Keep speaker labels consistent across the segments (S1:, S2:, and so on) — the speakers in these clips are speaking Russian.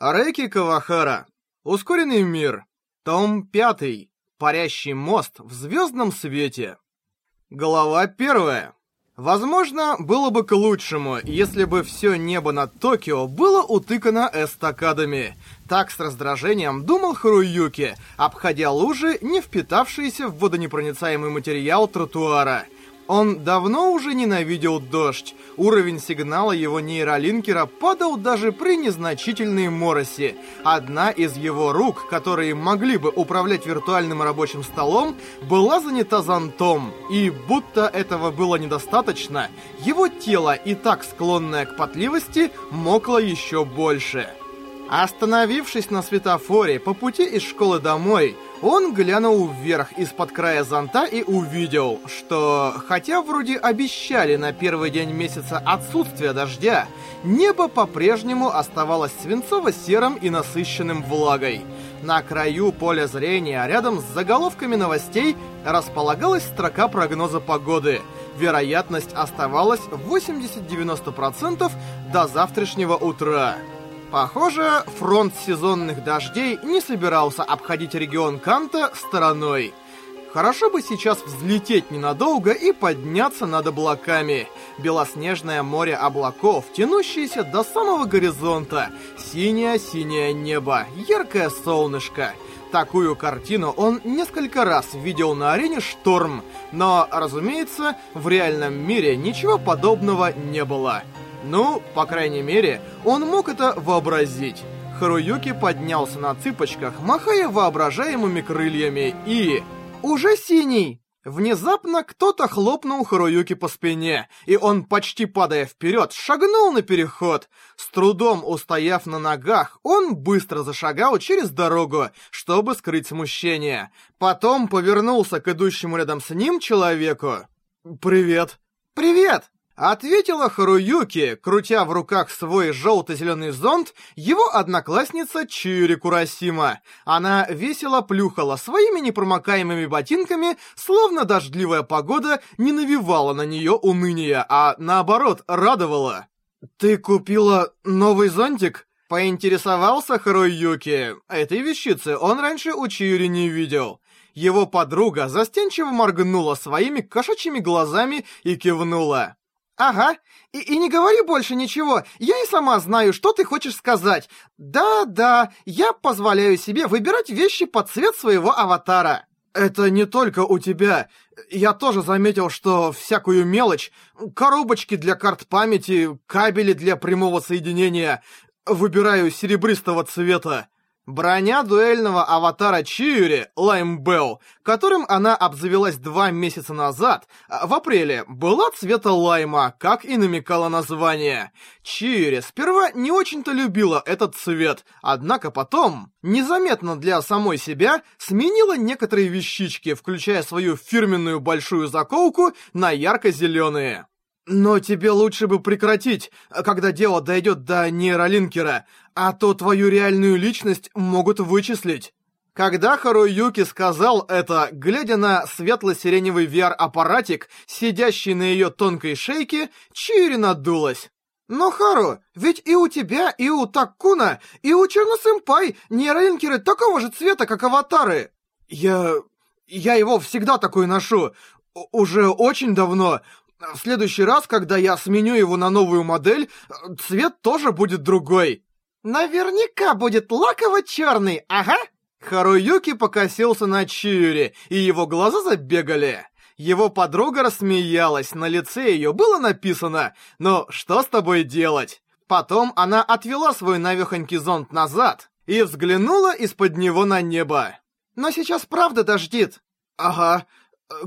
S1: Рэки Кавахара. Ускоренный мир. Том 5. Парящий мост в звездном свете. Глава 1. Возможно, было бы к лучшему, если бы все небо над Токио было утыкано эстакадами. Так с раздражением думал Харуюки, обходя лужи, не впитавшиеся в водонепроницаемый материал тротуара – он давно уже ненавидел дождь. Уровень сигнала его нейролинкера падал даже при незначительной моросе. Одна из его рук, которые могли бы управлять виртуальным рабочим столом, была занята зонтом. И будто этого было недостаточно, его тело, и так склонное к потливости, мокло еще больше. Остановившись на светофоре по пути из школы домой, он глянул вверх из-под края зонта и увидел, что, хотя вроде обещали на первый день месяца отсутствие дождя, небо по-прежнему оставалось свинцово-серым и насыщенным влагой. На краю поля зрения, рядом с заголовками новостей, располагалась строка прогноза погоды. Вероятность оставалась 80-90% до завтрашнего утра. Похоже, фронт сезонных дождей не собирался обходить регион Канта стороной. Хорошо бы сейчас взлететь ненадолго и подняться над облаками. Белоснежное море облаков, тянущееся до самого горизонта. Синее-синее небо, яркое солнышко. Такую картину он несколько раз видел на арене «Шторм», но, разумеется, в реальном мире ничего подобного не было. Ну, по крайней мере, он мог это вообразить. Харуюки поднялся на цыпочках, махая воображаемыми крыльями, и... Уже синий! Внезапно кто-то хлопнул Харуюки по спине, и он, почти падая вперед, шагнул на переход. С трудом устояв на ногах, он быстро зашагал через дорогу, чтобы скрыть смущение. Потом повернулся к идущему рядом с ним человеку. «Привет». «Привет!» Ответила Харуюки, крутя в руках свой желто-зеленый зонт, его одноклассница Чири Курасима. Она весело плюхала своими непромокаемыми ботинками, словно дождливая погода не навевала на нее уныния, а наоборот радовала. «Ты купила новый зонтик?» Поинтересовался Харуюки. Этой вещицы он раньше у Чири не видел. Его подруга застенчиво моргнула своими кошачьими глазами и кивнула. «Ага, и, и не говори больше ничего, я и сама знаю, что ты хочешь сказать. Да-да, я позволяю себе выбирать вещи под цвет своего аватара». «Это не только у тебя. Я тоже заметил, что всякую мелочь, коробочки для карт памяти, кабели для прямого соединения, выбираю серебристого цвета». Броня дуэльного аватара Чиури, Лаймбелл, которым она обзавелась два месяца назад, а, в апреле, была цвета лайма, как и намекало название. Чиури сперва не очень-то любила этот цвет, однако потом, незаметно для самой себя, сменила некоторые вещички, включая свою фирменную большую заколку на ярко-зеленые. Но тебе лучше бы прекратить, когда дело дойдет до нейролинкера, а то твою реальную личность могут вычислить. Когда Харуюки сказал это, глядя на светло-сиреневый VR-аппаратик, сидящий на ее тонкой шейке, Чири надулась. «Но, Хару, ведь и у тебя, и у Таккуна, и у Черносэмпай нейролинкеры такого же цвета, как аватары!» «Я... я его всегда такой ношу. Уже очень давно. В следующий раз, когда я сменю его на новую модель, цвет тоже будет другой. Наверняка будет лаково-черный, ага. Харуюки покосился на Чиури, и его глаза забегали. Его подруга рассмеялась, на лице ее было написано «Ну, что с тобой делать?». Потом она отвела свой навехонький зонт назад и взглянула из-под него на небо. «Но сейчас правда дождит». «Ага.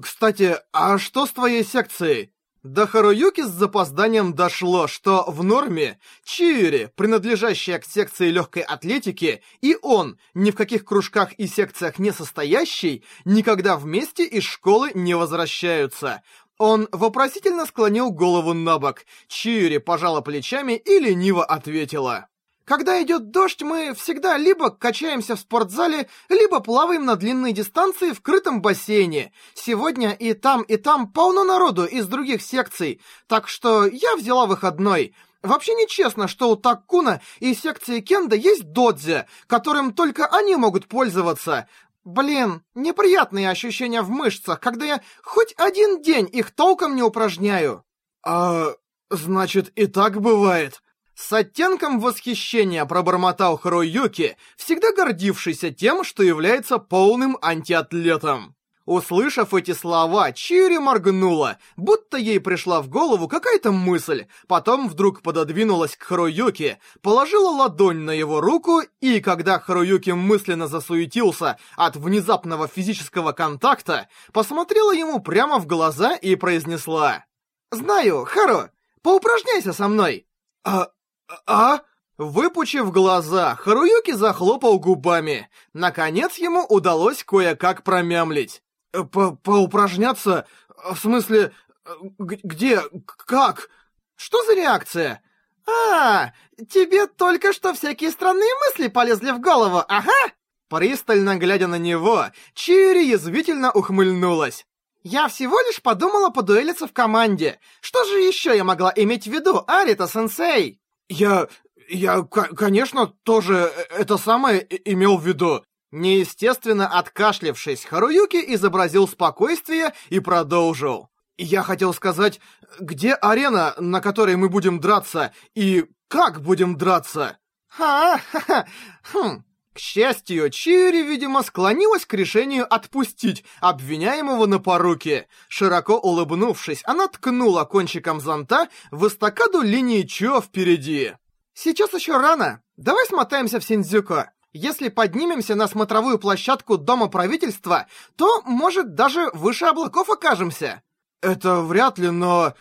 S1: Кстати, а что с твоей секцией? До Харуюки с запозданием дошло, что в норме Чиури, принадлежащая к секции легкой атлетики, и он, ни в каких кружках и секциях не состоящий, никогда вместе из школы не возвращаются. Он вопросительно склонил голову на бок. Чиури пожала плечами и лениво ответила. Когда идет дождь, мы всегда либо качаемся в спортзале, либо плаваем на длинной дистанции в крытом бассейне. Сегодня и там, и там полно народу из других секций, так что я взяла выходной. Вообще нечестно, что у Таккуна и секции Кенда есть додзи, которым только они могут пользоваться. Блин, неприятные ощущения в мышцах, когда я хоть один день их толком не упражняю. А, значит, и так бывает. С оттенком восхищения пробормотал Харуюки, всегда гордившийся тем, что является полным антиатлетом. Услышав эти слова, Чири моргнула, будто ей пришла в голову какая-то мысль, потом вдруг пододвинулась к Харуюке, положила ладонь на его руку, и когда Харуюки мысленно засуетился от внезапного физического контакта, посмотрела ему прямо в глаза и произнесла «Знаю, Хару, поупражняйся со мной!» «А... а...» Выпучив глаза, Харуюки захлопал губами. Наконец ему удалось кое-как промямлить. По «Поупражняться? В смысле, где? Как? Что за реакция?» «А, тебе только что всякие странные мысли полезли в голову, ага!» Пристально глядя на него, Чири язвительно ухмыльнулась. «Я всего лишь подумала подуэлиться в команде. Что же еще я могла иметь в виду, Арита-сенсей?» «Я... я, конечно, тоже это самое имел в виду. Неестественно откашлившись, Харуюки изобразил спокойствие и продолжил. «Я хотел сказать, где арена, на которой мы будем драться, и как будем драться?» «Ха-ха-ха! Хм...» К счастью, Чири, видимо, склонилась к решению отпустить обвиняемого на поруки. Широко улыбнувшись, она ткнула кончиком зонта в эстакаду линии Чо впереди. «Сейчас еще рано. Давай смотаемся в Синдзюко. Если поднимемся на смотровую площадку Дома правительства, то, может, даже выше облаков окажемся. Это вряд ли, но...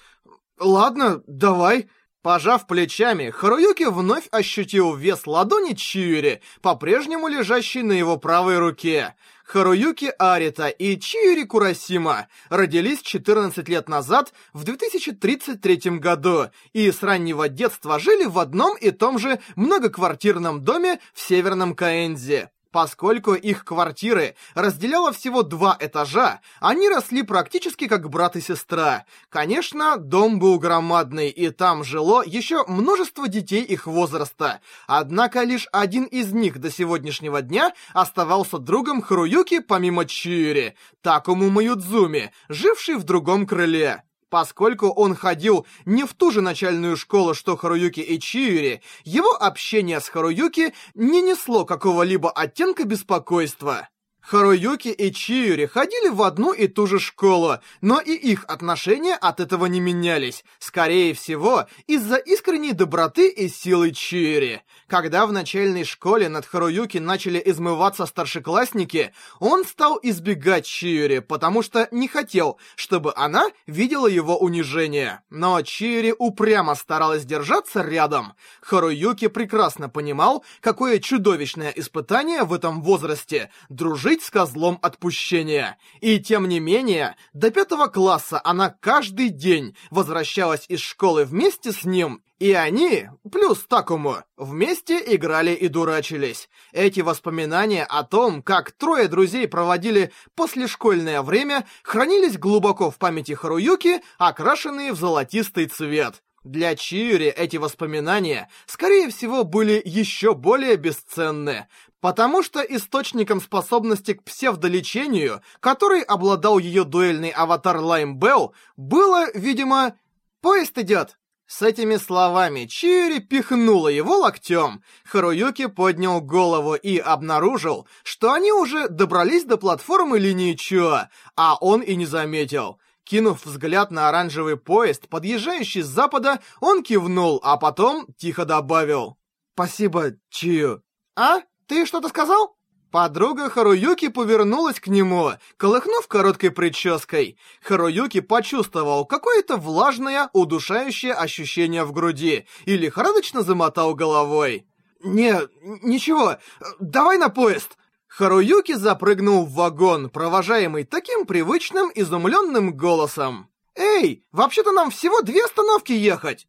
S1: Ладно, давай. Пожав плечами, Харуюки вновь ощутил вес ладони Чиури, по-прежнему лежащей на его правой руке. Харуюки Арита и Чиури Курасима родились 14 лет назад, в 2033 году, и с раннего детства жили в одном и том же многоквартирном доме в Северном Каэнзе. Поскольку их квартиры разделяло всего два этажа, они росли практически как брат и сестра. Конечно, дом был громадный, и там жило еще множество детей их возраста. Однако лишь один из них до сегодняшнего дня оставался другом Харуюки помимо Чири, Такому Маюдзуми, живший в другом крыле. Поскольку он ходил не в ту же начальную школу, что Харуюки и Чиури, его общение с Харуюки не несло какого-либо оттенка беспокойства. Харуюки и Чиури ходили в одну и ту же школу, но и их отношения от этого не менялись. Скорее всего, из-за искренней доброты и силы Чиури. Когда в начальной школе над Харуюки начали измываться старшеклассники, он стал избегать Чиури, потому что не хотел, чтобы она видела его унижение. Но Чиури упрямо старалась держаться рядом. Харуюки прекрасно понимал, какое чудовищное испытание в этом возрасте — дружить быть с козлом отпущения. И тем не менее, до пятого класса она каждый день возвращалась из школы вместе с ним, и они, плюс Такому, вместе играли и дурачились. Эти воспоминания о том, как трое друзей проводили послешкольное время, хранились глубоко в памяти Харуюки, окрашенные в золотистый цвет. Для Чиури эти воспоминания, скорее всего, были еще более бесценны, потому что источником способности к псевдолечению, который обладал ее дуэльный аватар Лайм Белл, было, видимо, «Поезд идет!» С этими словами Чиури пихнула его локтем. Харуюки поднял голову и обнаружил, что они уже добрались до платформы линии Чуа, а он и не заметил. Кинув взгляд на оранжевый поезд, подъезжающий с запада, он кивнул, а потом тихо добавил. «Спасибо, Чию». «А? Ты что-то сказал?» Подруга Харуюки повернулась к нему, колыхнув короткой прической. Харуюки почувствовал какое-то влажное, удушающее ощущение в груди и лихорадочно замотал головой. «Не, ничего, давай на поезд!» Харуюки запрыгнул в вагон, провожаемый таким привычным изумленным голосом. «Эй, вообще-то нам всего две остановки ехать!»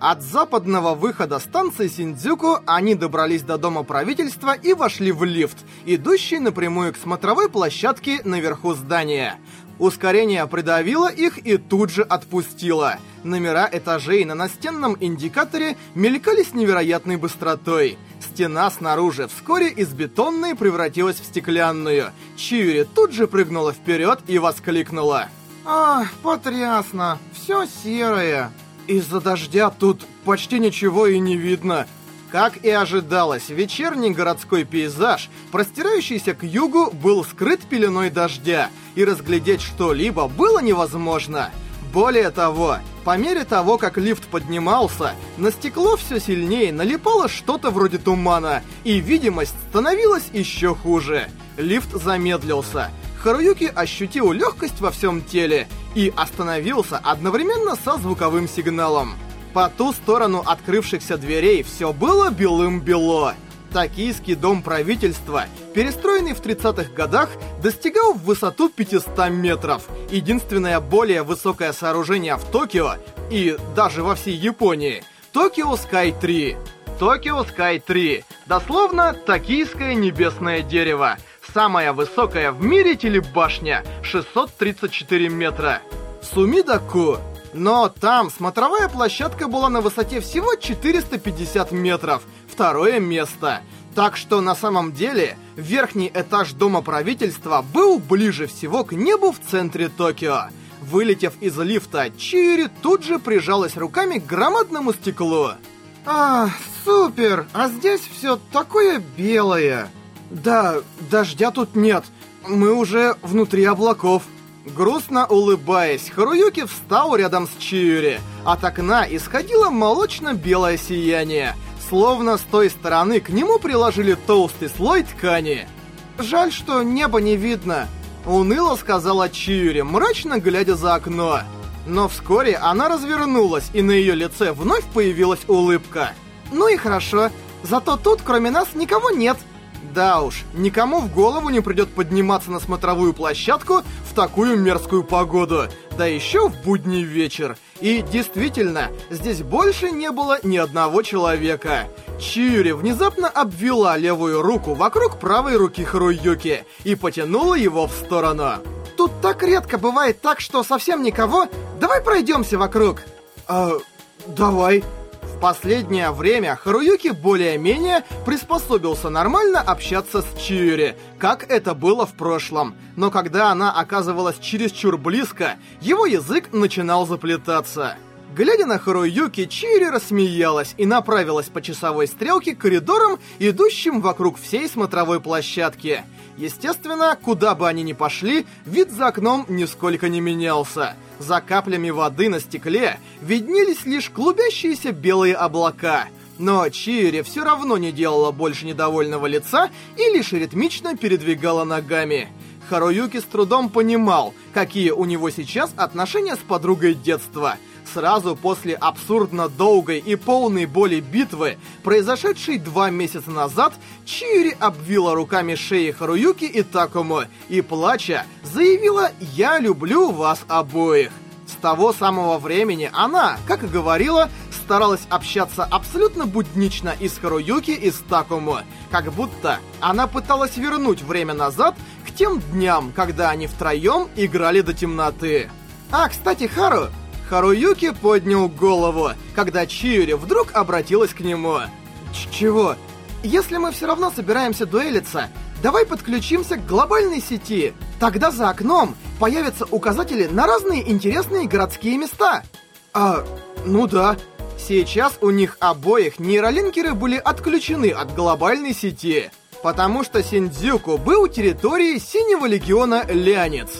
S1: От западного выхода станции Синдзюку они добрались до дома правительства и вошли в лифт, идущий напрямую к смотровой площадке наверху здания. Ускорение придавило их и тут же отпустило. Номера этажей на настенном индикаторе мелькали с невероятной быстротой. Стена снаружи вскоре из бетонной превратилась в стеклянную. Чиури тут же прыгнула вперед и воскликнула. «Ах, потрясно! Все серое!» Из-за дождя тут почти ничего и не видно. Как и ожидалось, вечерний городской пейзаж, простирающийся к югу, был скрыт пеленой дождя, и разглядеть что-либо было невозможно. Более того, по мере того, как лифт поднимался, на стекло все сильнее налипало что-то вроде тумана, и видимость становилась еще хуже. Лифт замедлился. Харуюки ощутил легкость во всем теле и остановился одновременно со звуковым сигналом. По ту сторону открывшихся дверей все было белым-бело. Токийский дом правительства, перестроенный в 30-х годах, достигал в высоту 500 метров. Единственное более высокое сооружение в Токио и даже во всей Японии – Токио Скай 3. Токио Скай 3. Дословно, токийское небесное дерево. Самая высокая в мире телебашня – 634 метра. Сумидаку но там смотровая площадка была на высоте всего 450 метров. Второе место. Так что на самом деле верхний этаж дома правительства был ближе всего к небу в центре Токио. Вылетев из лифта, Чири тут же прижалась руками к громадному стеклу. «А, супер! А здесь все такое белое!» «Да, дождя тут нет. Мы уже внутри облаков». Грустно улыбаясь, Харуюки встал рядом с Чиури. От окна исходило молочно-белое сияние, словно с той стороны к нему приложили толстый слой ткани. «Жаль, что небо не видно», — уныло сказала Чиури, мрачно глядя за окно. Но вскоре она развернулась, и на ее лице вновь появилась улыбка. «Ну и хорошо, зато тут кроме нас никого нет», да уж, никому в голову не придет подниматься на смотровую площадку в такую мерзкую погоду, да еще в будний вечер. И действительно, здесь больше не было ни одного человека. Чиури внезапно обвела левую руку вокруг правой руки Харуюки и потянула его в сторону. Тут так редко бывает так, что совсем никого. Давай пройдемся вокруг. А, давай последнее время Харуюки более-менее приспособился нормально общаться с Чиури, как это было в прошлом. Но когда она оказывалась чересчур близко, его язык начинал заплетаться. Глядя на Харуюки, Чири рассмеялась и направилась по часовой стрелке к коридорам, идущим вокруг всей смотровой площадки. Естественно, куда бы они ни пошли, вид за окном нисколько не менялся. За каплями воды на стекле виднелись лишь клубящиеся белые облака. Но Чири все равно не делала больше недовольного лица и лишь ритмично передвигала ногами. Харуюки с трудом понимал, какие у него сейчас отношения с подругой детства – сразу после абсурдно долгой и полной боли битвы, произошедшей два месяца назад, Чири обвила руками шеи Харуюки и Такому и, плача, заявила «Я люблю вас обоих». С того самого времени она, как и говорила, старалась общаться абсолютно буднично и с Харуюки, и с Такому, как будто она пыталась вернуть время назад тем дням, когда они втроем играли до темноты. А, кстати, Хару, Харуюки поднял голову, когда Чиури вдруг обратилась к нему. Ч «Чего? Если мы все равно собираемся дуэлиться, давай подключимся к глобальной сети. Тогда за окном появятся указатели на разные интересные городские места». «А, ну да». Сейчас у них обоих нейролинкеры были отключены от глобальной сети, потому что Синдзюку был территорией Синего Легиона Леонец.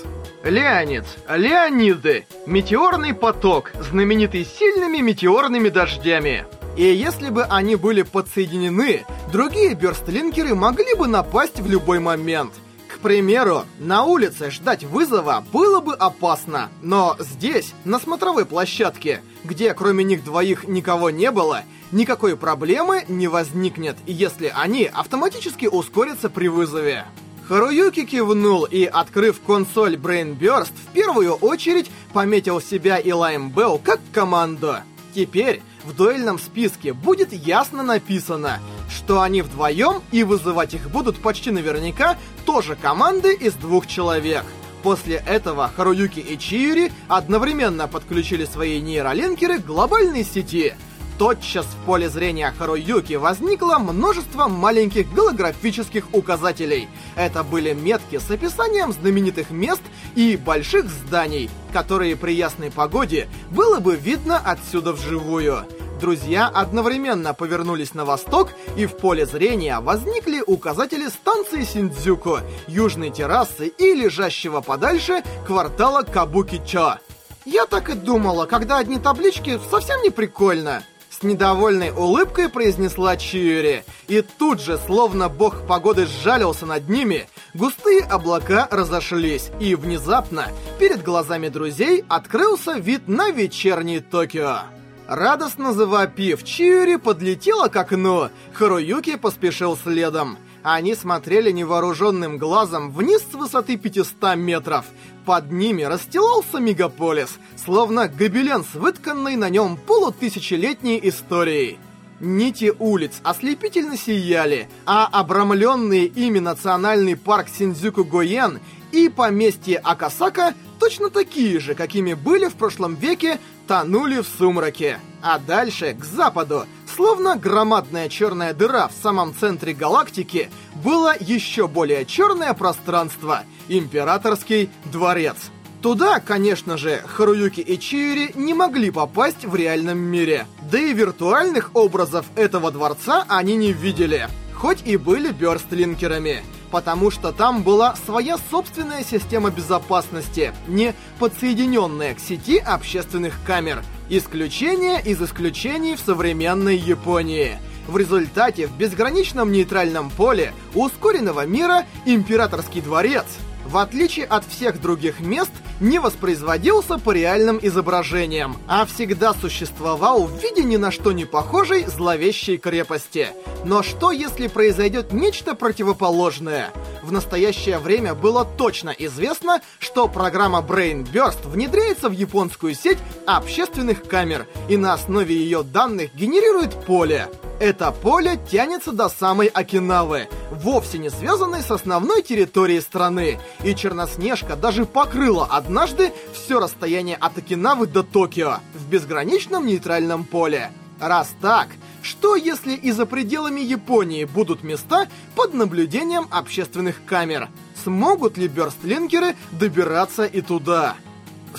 S1: Леонид, Леониды, метеорный поток, знаменитый сильными метеорными дождями. И если бы они были подсоединены, другие бёрстлинкеры могли бы напасть в любой момент. К примеру, на улице ждать вызова было бы опасно, но здесь, на смотровой площадке, где кроме них двоих никого не было, никакой проблемы не возникнет, если они автоматически ускорятся при вызове. Харуюки кивнул и, открыв консоль Brain Burst, в первую очередь пометил себя и Лайм Белл как команду. Теперь в дуэльном списке будет ясно написано, что они вдвоем и вызывать их будут почти наверняка тоже команды из двух человек. После этого Харуюки и Чиюри одновременно подключили свои нейролинкеры к глобальной сети. Тотчас в поле зрения Харуюки возникло множество маленьких голографических указателей. Это были метки с описанием знаменитых мест и больших зданий, которые при ясной погоде было бы видно отсюда вживую друзья одновременно повернулись на восток, и в поле зрения возникли указатели станции Синдзюко, южной террасы и лежащего подальше квартала Кабуки-чо. Я так и думала, когда одни таблички совсем не прикольно. С недовольной улыбкой произнесла Чиури, и тут же, словно бог погоды сжалился над ними, густые облака разошлись, и внезапно перед глазами друзей открылся вид на вечерний Токио. Радостно завопив, Чиури подлетела к окну. Харуюки поспешил следом. Они смотрели невооруженным глазом вниз с высоты 500 метров. Под ними расстилался мегаполис, словно гобелен с вытканной на нем полутысячелетней историей. Нити улиц ослепительно сияли, а обрамленные ими национальный парк Синдзюку-Гоен и поместье Акасака точно такие же, какими были в прошлом веке, тонули в сумраке. А дальше, к западу, словно громадная черная дыра в самом центре галактики, было еще более черное пространство — Императорский дворец. Туда, конечно же, Харуюки и Чиури не могли попасть в реальном мире. Да и виртуальных образов этого дворца они не видели, хоть и были бёрстлинкерами потому что там была своя собственная система безопасности, не подсоединенная к сети общественных камер. Исключение из исключений в современной Японии. В результате в безграничном нейтральном поле ускоренного мира Императорский дворец в отличие от всех других мест, не воспроизводился по реальным изображениям, а всегда существовал в виде ни на что не похожей зловещей крепости. Но что если произойдет нечто противоположное? В настоящее время было точно известно, что программа Brain Burst внедряется в японскую сеть общественных камер и на основе ее данных генерирует поле. Это поле тянется до самой Окинавы, вовсе не связанной с основной территорией страны, и Черноснежка даже покрыла однажды все расстояние от Окинавы до Токио в безграничном нейтральном поле. Раз так, что если и за пределами Японии будут места под наблюдением общественных камер? Смогут ли бёрстлинкеры добираться и туда?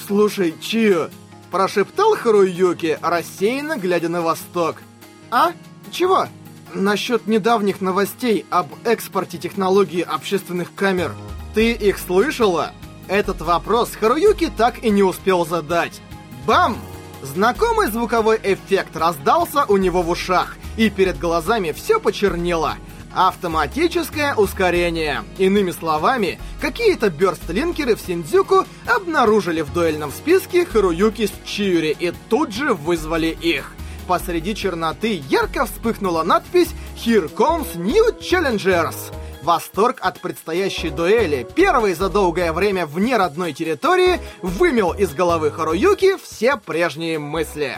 S1: «Слушай, Чио!» – прошептал Харуюки, рассеянно глядя на восток. «А?» Чего? Насчет недавних новостей об экспорте технологии общественных камер. Ты их слышала? Этот вопрос Харуюки так и не успел задать. Бам! Знакомый звуковой эффект раздался у него в ушах, и перед глазами все почернело. Автоматическое ускорение. Иными словами, какие-то бёрстлинкеры в Синдзюку обнаружили в дуэльном списке Харуюки с Чиури и тут же вызвали их посреди черноты ярко вспыхнула надпись «Here comes new challengers». Восторг от предстоящей дуэли, первый за долгое время вне родной территории, вымел из головы Харуюки все прежние мысли.